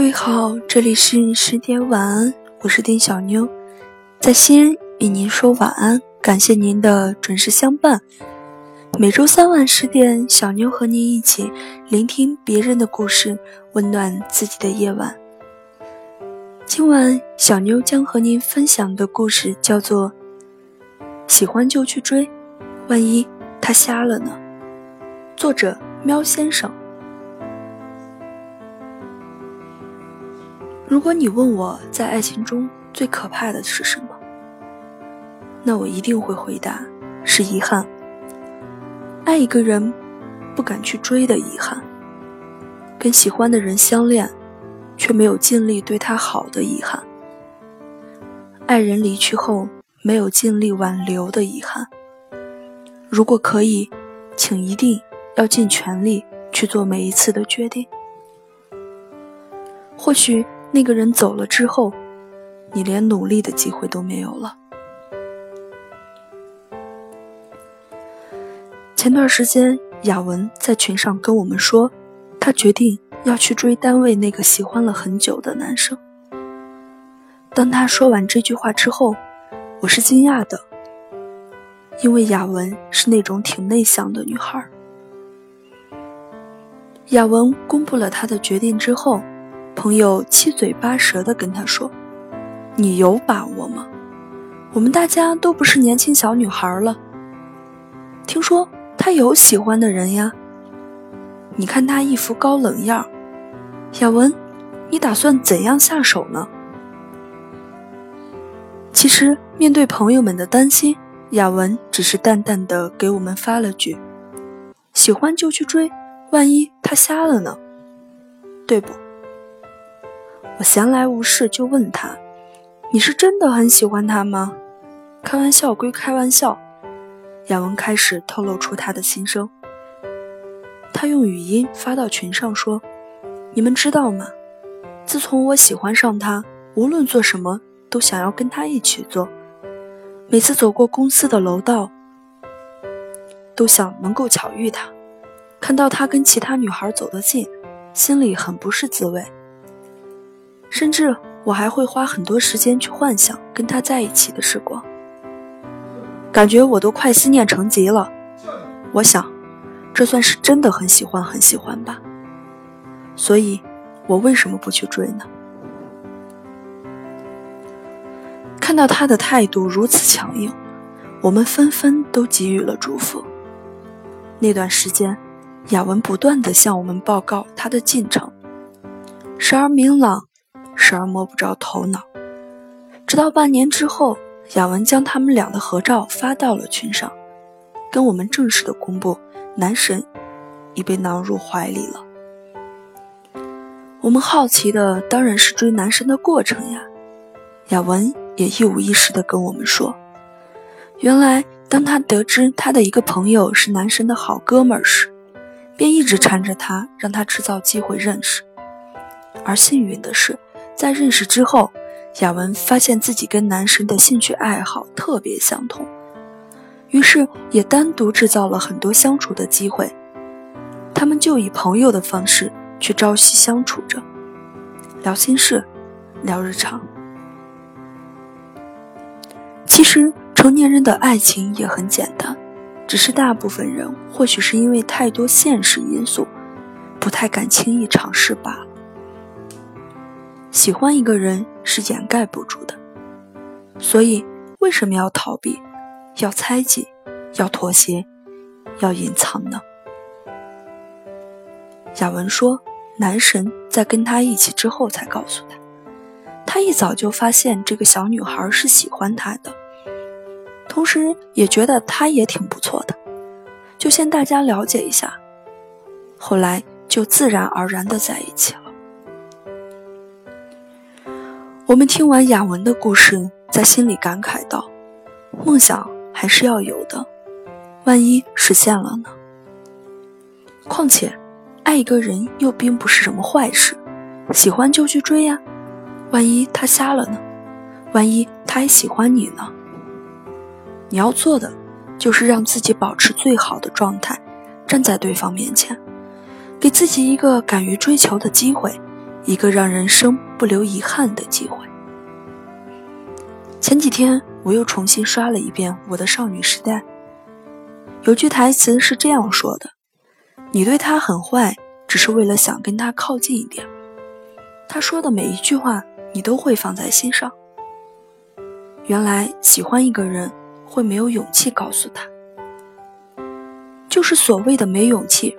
各位好，这里是十点晚安，我是丁小妞，在西安与您说晚安，感谢您的准时相伴。每周三晚十点，小妞和您一起聆听别人的故事，温暖自己的夜晚。今晚小妞将和您分享的故事叫做《喜欢就去追》，万一他瞎了呢？作者喵先生。如果你问我在爱情中最可怕的是什么，那我一定会回答是遗憾。爱一个人，不敢去追的遗憾；跟喜欢的人相恋，却没有尽力对他好的遗憾；爱人离去后，没有尽力挽留的遗憾。如果可以，请一定要尽全力去做每一次的决定。或许。那个人走了之后，你连努力的机会都没有了。前段时间，雅文在群上跟我们说，她决定要去追单位那个喜欢了很久的男生。当他说完这句话之后，我是惊讶的，因为雅文是那种挺内向的女孩。雅文公布了她的决定之后。朋友七嘴八舌地跟他说：“你有把握吗？我们大家都不是年轻小女孩了。听说他有喜欢的人呀。你看他一副高冷样儿雅文，你打算怎样下手呢？”其实面对朋友们的担心，雅文只是淡淡的给我们发了句：“喜欢就去追，万一他瞎了呢？对不？”我闲来无事就问他：“你是真的很喜欢他吗？”开玩笑归开玩笑，雅文开始透露出他的心声。他用语音发到群上说：“你们知道吗？自从我喜欢上他，无论做什么都想要跟他一起做。每次走过公司的楼道，都想能够巧遇他。看到他跟其他女孩走得近，心里很不是滋味。”甚至我还会花很多时间去幻想跟他在一起的时光，感觉我都快思念成疾了。我想，这算是真的很喜欢很喜欢吧。所以，我为什么不去追呢？看到他的态度如此强硬，我们纷纷都给予了祝福。那段时间，雅文不断的向我们报告他的进程，时而明朗。时而摸不着头脑，直到半年之后，雅文将他们俩的合照发到了群上，跟我们正式的公布，男神已被囊入怀里了。我们好奇的当然是追男神的过程呀。雅文也一五一十的跟我们说，原来当他得知他的一个朋友是男神的好哥们儿时，便一直缠着他，让他制造机会认识，而幸运的是。在认识之后，雅文发现自己跟男神的兴趣爱好特别相同，于是也单独制造了很多相处的机会。他们就以朋友的方式去朝夕相处着，聊心事，聊日常。其实成年人的爱情也很简单，只是大部分人或许是因为太多现实因素，不太敢轻易尝试罢了。喜欢一个人是掩盖不住的，所以为什么要逃避、要猜忌、要妥协、要隐藏呢？雅文说，男神在跟他一起之后才告诉他，他一早就发现这个小女孩是喜欢他的，同时也觉得他也挺不错的，就先大家了解一下，后来就自然而然的在一起了。我们听完雅文的故事，在心里感慨道：“梦想还是要有的，万一实现了呢？况且，爱一个人又并不是什么坏事，喜欢就去追呀。万一他瞎了呢？万一他还喜欢你呢？你要做的，就是让自己保持最好的状态，站在对方面前，给自己一个敢于追求的机会。”一个让人生不留遗憾的机会。前几天我又重新刷了一遍《我的少女时代》，有句台词是这样说的：“你对他很坏，只是为了想跟他靠近一点。他说的每一句话，你都会放在心上。”原来喜欢一个人会没有勇气告诉他，就是所谓的没勇气，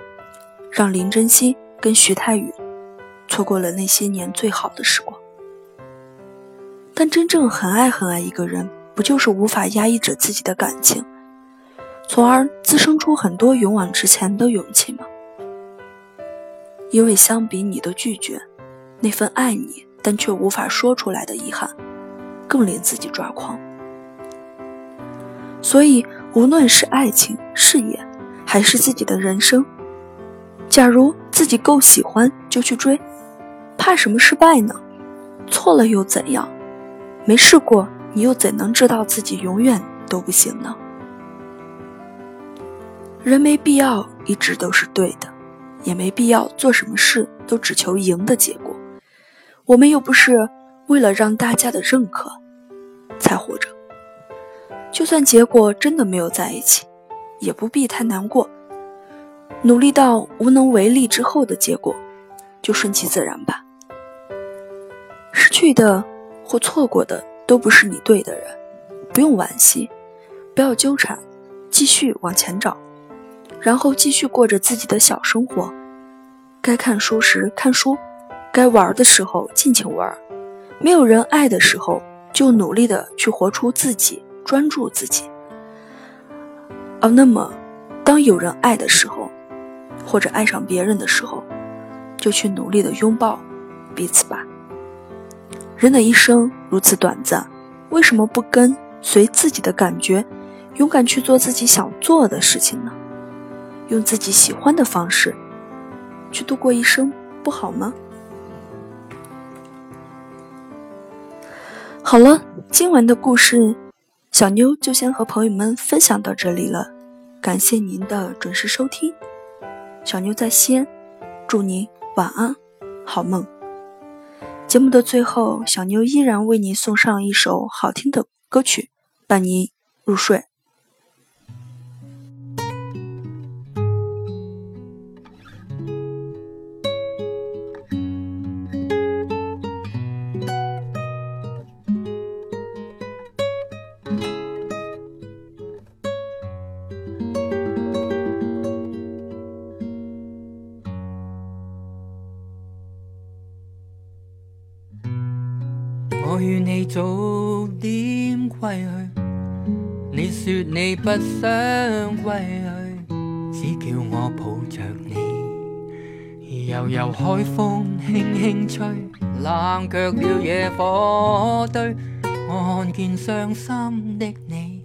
让林真心跟徐太宇错过了那些年最好的时光。但真正很爱很爱一个人，不就是无法压抑着自己的感情，从而滋生出很多勇往直前的勇气吗？因为相比你的拒绝，那份爱你但却无法说出来的遗憾。更令自己抓狂，所以无论是爱情、事业，还是自己的人生，假如自己够喜欢，就去追，怕什么失败呢？错了又怎样？没试过，你又怎能知道自己永远都不行呢？人没必要一直都是对的，也没必要做什么事都只求赢的结果。我们又不是为了让大家的认可。才活着。就算结果真的没有在一起，也不必太难过。努力到无能为力之后的结果，就顺其自然吧。去的或错过的都不是你对的人，不用惋惜，不要纠缠，继续往前找，然后继续过着自己的小生活。该看书时看书，该玩的时候尽情玩。没有人爱的时候。就努力的去活出自己，专注自己。而那么，当有人爱的时候，或者爱上别人的时候，就去努力的拥抱彼此吧。人的一生如此短暂，为什么不跟随自己的感觉，勇敢去做自己想做的事情呢？用自己喜欢的方式去度过一生，不好吗？好了，今晚的故事，小妞就先和朋友们分享到这里了。感谢您的准时收听，小妞在西安，祝您晚安，好梦。节目的最后，小妞依然为您送上一首好听的歌曲，伴您入睡。早点归去，你说你不想归去，只叫我抱着你。悠悠海风轻轻吹，冷却了野火堆。我看见伤心的你，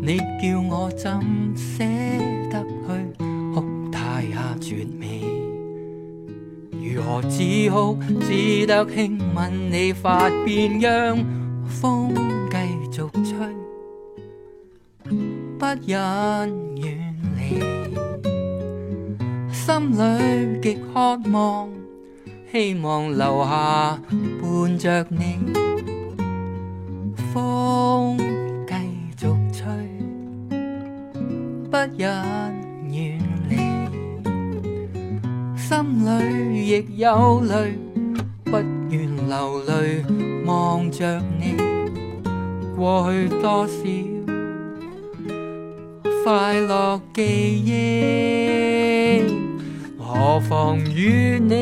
你叫我怎舍得去？哭太下绝美。如何止哭只得轻吻你发边，让风继续吹，不忍远离。心里极渴望，希望留下伴着你。风继续吹，不忍。心里亦有泪，不愿流泪望着你。过去多少快乐记忆，何妨与你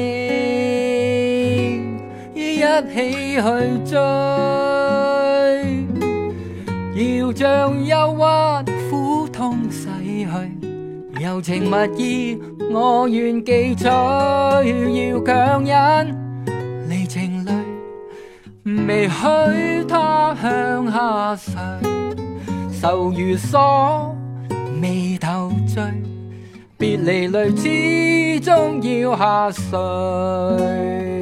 一起去追？要将忧郁苦痛洗去，柔情蜜意。我愿记取，要强忍离情泪，未许他向下垂，愁如锁，眉头聚，别离泪始终要下垂。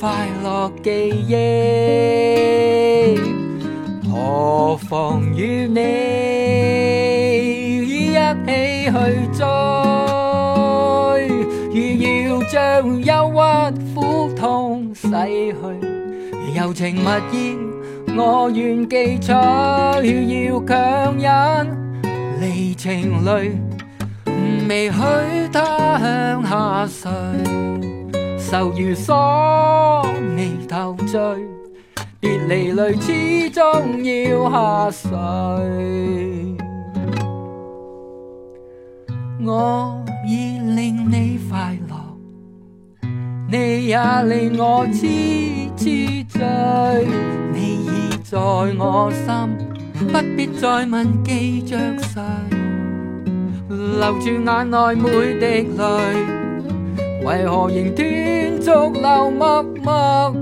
快乐记忆，何妨与你一起去追？如要将忧郁苦痛洗去，柔情蜜意我愿记取，要强忍离情泪。未许他向下垂，愁如锁眉头聚，别离泪始终要下垂。我已令你快乐，你也令我痴痴醉，你已在我心，不必再问记着谁。留住眼内每滴泪，为何仍断续流默默